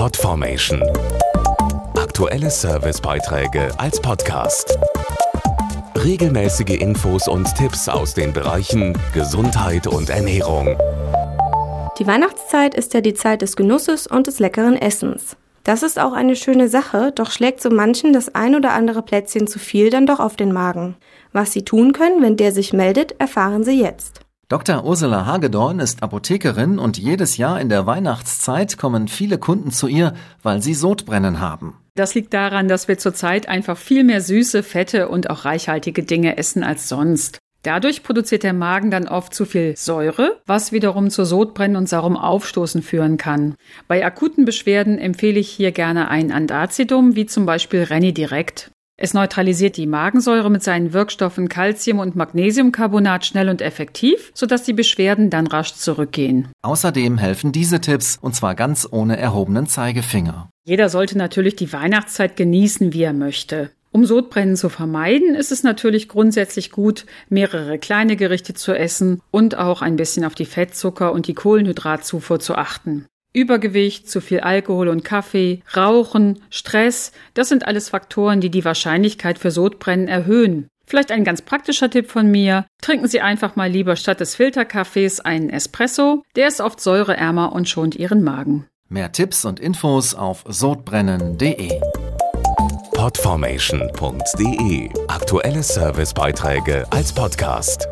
Podformation. Aktuelle Servicebeiträge als Podcast. Regelmäßige Infos und Tipps aus den Bereichen Gesundheit und Ernährung. Die Weihnachtszeit ist ja die Zeit des Genusses und des leckeren Essens. Das ist auch eine schöne Sache, doch schlägt so manchen das ein oder andere Plätzchen zu viel dann doch auf den Magen. Was Sie tun können, wenn der sich meldet, erfahren Sie jetzt. Dr. Ursula Hagedorn ist Apothekerin und jedes Jahr in der Weihnachtszeit kommen viele Kunden zu ihr, weil sie Sodbrennen haben. Das liegt daran, dass wir zurzeit einfach viel mehr süße, fette und auch reichhaltige Dinge essen als sonst. Dadurch produziert der Magen dann oft zu viel Säure, was wiederum zu Sodbrennen und saurem Aufstoßen führen kann. Bei akuten Beschwerden empfehle ich hier gerne ein Andacidum, wie zum Beispiel Renidirekt. Es neutralisiert die Magensäure mit seinen Wirkstoffen Calcium und Magnesiumcarbonat schnell und effektiv, sodass die Beschwerden dann rasch zurückgehen. Außerdem helfen diese Tipps, und zwar ganz ohne erhobenen Zeigefinger. Jeder sollte natürlich die Weihnachtszeit genießen, wie er möchte. Um Sodbrennen zu vermeiden, ist es natürlich grundsätzlich gut, mehrere kleine Gerichte zu essen und auch ein bisschen auf die Fettzucker und die Kohlenhydratzufuhr zu achten. Übergewicht, zu viel Alkohol und Kaffee, Rauchen, Stress, das sind alles Faktoren, die die Wahrscheinlichkeit für Sodbrennen erhöhen. Vielleicht ein ganz praktischer Tipp von mir. Trinken Sie einfach mal lieber statt des Filterkaffees einen Espresso. Der ist oft säureärmer und schont Ihren Magen. Mehr Tipps und Infos auf sodbrennen.de. Podformation.de Aktuelle Servicebeiträge als Podcast.